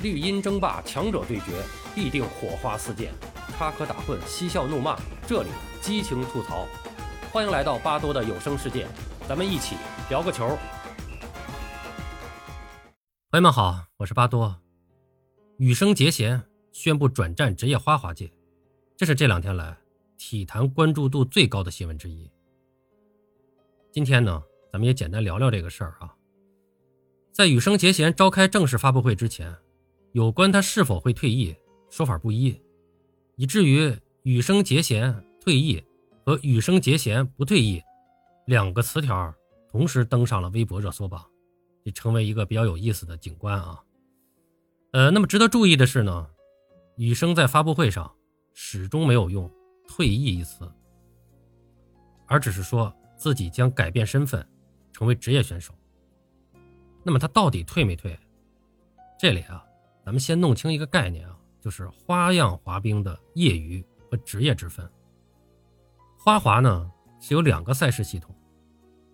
绿茵争霸，强者对决，必定火花四溅，插科打诨，嬉笑怒骂，这里激情吐槽。欢迎来到巴多的有声世界，咱们一起聊个球。朋友们好，我是巴多。羽生结弦宣布转战职业花滑界，这是这两天来体坛关注度最高的新闻之一。今天呢，咱们也简单聊聊这个事儿啊。在羽生结弦召开正式发布会之前。有关他是否会退役，说法不一，以至于羽生结弦退役和羽生结弦不退役两个词条同时登上了微博热搜榜，也成为一个比较有意思的景观啊。呃，那么值得注意的是呢，羽生在发布会上始终没有用“退役”一词，而只是说自己将改变身份，成为职业选手。那么他到底退没退？这里啊。咱们先弄清一个概念啊，就是花样滑冰的业余和职业之分。花滑呢是有两个赛事系统，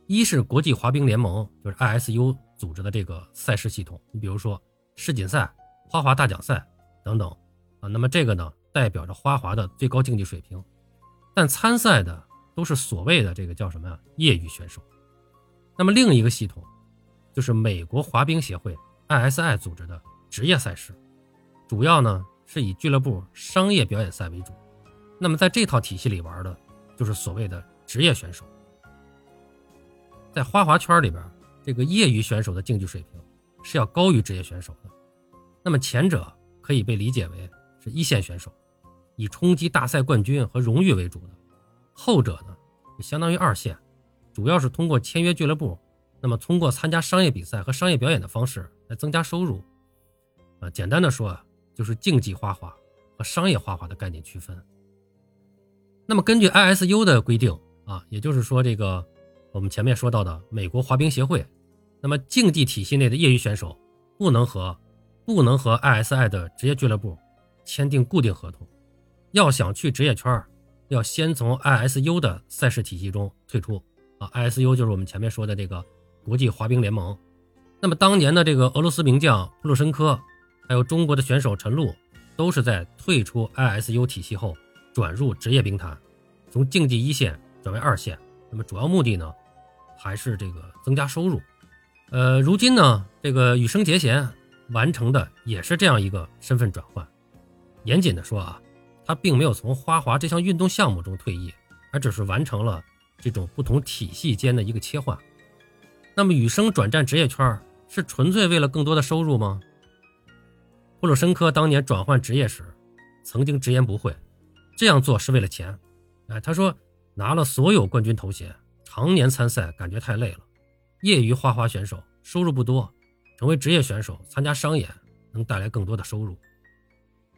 一是国际滑冰联盟，就是 ISU 组织的这个赛事系统，你比如说世锦赛、花滑大奖赛等等啊。那么这个呢代表着花滑的最高竞技水平，但参赛的都是所谓的这个叫什么呀业余选手。那么另一个系统就是美国滑冰协会 ISI 组织的。职业赛事主要呢是以俱乐部商业表演赛为主，那么在这套体系里玩的就是所谓的职业选手。在花滑圈里边，这个业余选手的竞技水平是要高于职业选手的。那么前者可以被理解为是一线选手，以冲击大赛冠军和荣誉为主的；后者呢，相当于二线，主要是通过签约俱乐部，那么通过参加商业比赛和商业表演的方式来增加收入。啊简单的说啊，就是竞技花滑和商业花滑的概念区分。那么根据 ISU 的规定啊，也就是说这个我们前面说到的美国滑冰协会，那么竞技体系内的业余选手不能和不能和 ISI 的职业俱乐部签订固定合同，要想去职业圈，要先从 ISU 的赛事体系中退出啊。ISU 就是我们前面说的这个国际滑冰联盟。那么当年的这个俄罗斯名将普鲁申科。还有中国的选手陈露，都是在退出 ISU 体系后转入职业冰坛，从竞技一线转为二线。那么主要目的呢，还是这个增加收入。呃，如今呢，这个羽生结弦完成的也是这样一个身份转换。严谨的说啊，他并没有从花滑这项运动项目中退役，而只是完成了这种不同体系间的一个切换。那么羽生转战职业圈是纯粹为了更多的收入吗？布鲁申科当年转换职业时，曾经直言不讳，这样做是为了钱。哎，他说拿了所有冠军头衔，常年参赛感觉太累了。业余花滑选手收入不多，成为职业选手参加商演能带来更多的收入。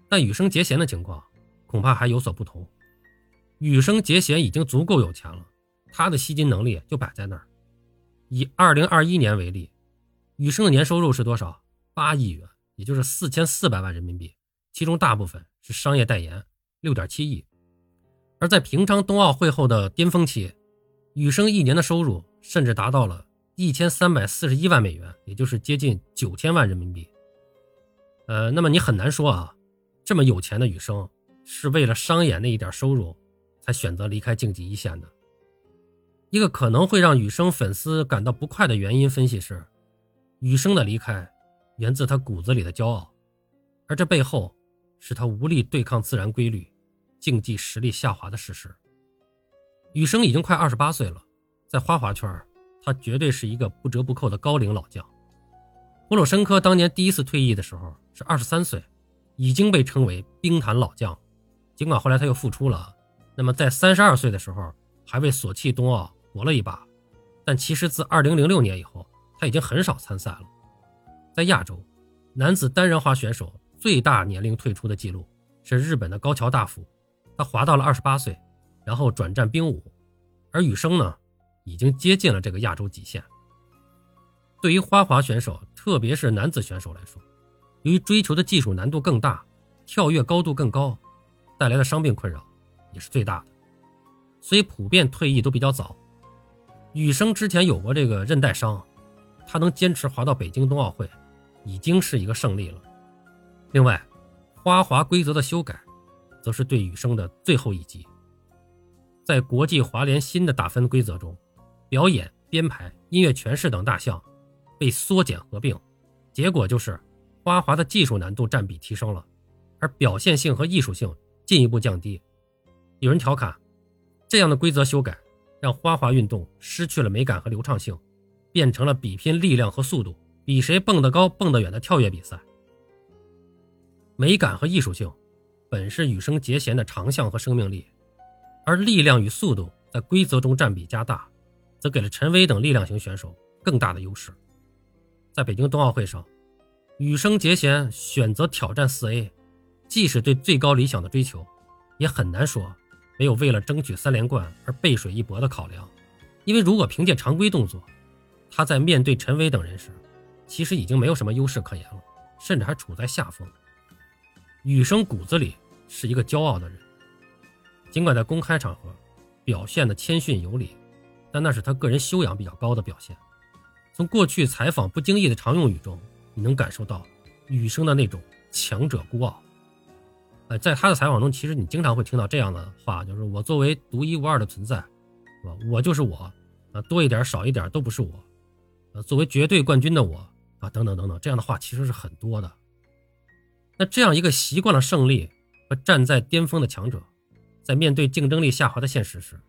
但羽生结弦的情况恐怕还有所不同。羽生结弦已经足够有钱了，他的吸金能力就摆在那儿。以2021年为例，羽生的年收入是多少？八亿元。也就是四千四百万人民币，其中大部分是商业代言，六点七亿。而在平昌冬奥会后的巅峰期，羽生一年的收入甚至达到了一千三百四十一万美元，也就是接近九千万人民币。呃，那么你很难说啊，这么有钱的羽生是为了商演那一点收入才选择离开竞技一线的。一个可能会让羽生粉丝感到不快的原因分析是，羽生的离开。源自他骨子里的骄傲，而这背后是他无力对抗自然规律、竞技实力下滑的事实。羽生已经快二十八岁了，在花滑圈，他绝对是一个不折不扣的高龄老将。波鲁申科当年第一次退役的时候是二十三岁，已经被称为冰坛老将。尽管后来他又复出了，那么在三十二岁的时候还为索契冬奥搏了一把，但其实自二零零六年以后，他已经很少参赛了。在亚洲，男子单人滑选手最大年龄退出的记录是日本的高桥大辅，他滑到了二十八岁，然后转战冰舞。而羽生呢，已经接近了这个亚洲极限。对于花滑选手，特别是男子选手来说，由于追求的技术难度更大，跳跃高度更高，带来的伤病困扰也是最大的，所以普遍退役都比较早。羽生之前有过这个韧带伤，他能坚持滑到北京冬奥会。已经是一个胜利了，另外，花滑规则的修改，则是对羽生的最后一击。在国际滑联新的打分规则中，表演、编排、音乐诠释等大项被缩减合并，结果就是花滑的技术难度占比提升了，而表现性和艺术性进一步降低。有人调侃，这样的规则修改让花滑运动失去了美感和流畅性，变成了比拼力量和速度，比谁蹦得高、蹦得远的跳跃比赛。美感和艺术性本是羽生结弦的长项和生命力。而力量与速度在规则中占比加大，则给了陈薇等力量型选手更大的优势。在北京冬奥会上，羽生结弦选择挑战四 A，既是对最高理想的追求，也很难说没有为了争取三连冠而背水一搏的考量。因为如果凭借常规动作，他在面对陈薇等人时，其实已经没有什么优势可言了，甚至还处在下风。羽生骨子里是一个骄傲的人。尽管在公开场合表现的谦逊有礼，但那是他个人修养比较高的表现。从过去采访不经意的常用语中，你能感受到羽生的那种强者孤傲。呃，在他的采访中，其实你经常会听到这样的话，就是我作为独一无二的存在，是吧？我就是我，啊，多一点少一点都不是我，呃，作为绝对冠军的我，啊，等等等等，这样的话其实是很多的。那这样一个习惯了胜利和站在巅峰的强者。在面对竞争力下滑的现实时，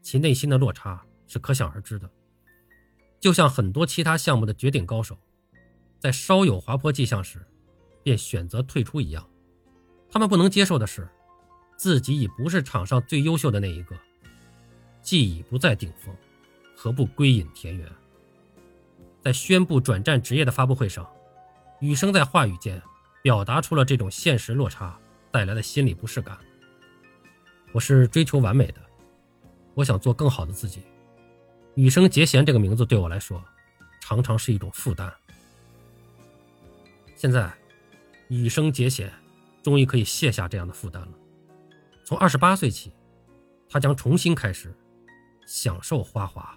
其内心的落差是可想而知的。就像很多其他项目的绝顶高手，在稍有滑坡迹象时，便选择退出一样。他们不能接受的是，自己已不是场上最优秀的那一个，既已不在顶峰，何不归隐田园？在宣布转战职业的发布会上，羽生在话语间表达出了这种现实落差带来的心理不适感。我是追求完美的，我想做更好的自己。羽生结弦这个名字对我来说，常常是一种负担。现在，羽生结弦终于可以卸下这样的负担了。从二十八岁起，他将重新开始享受花滑。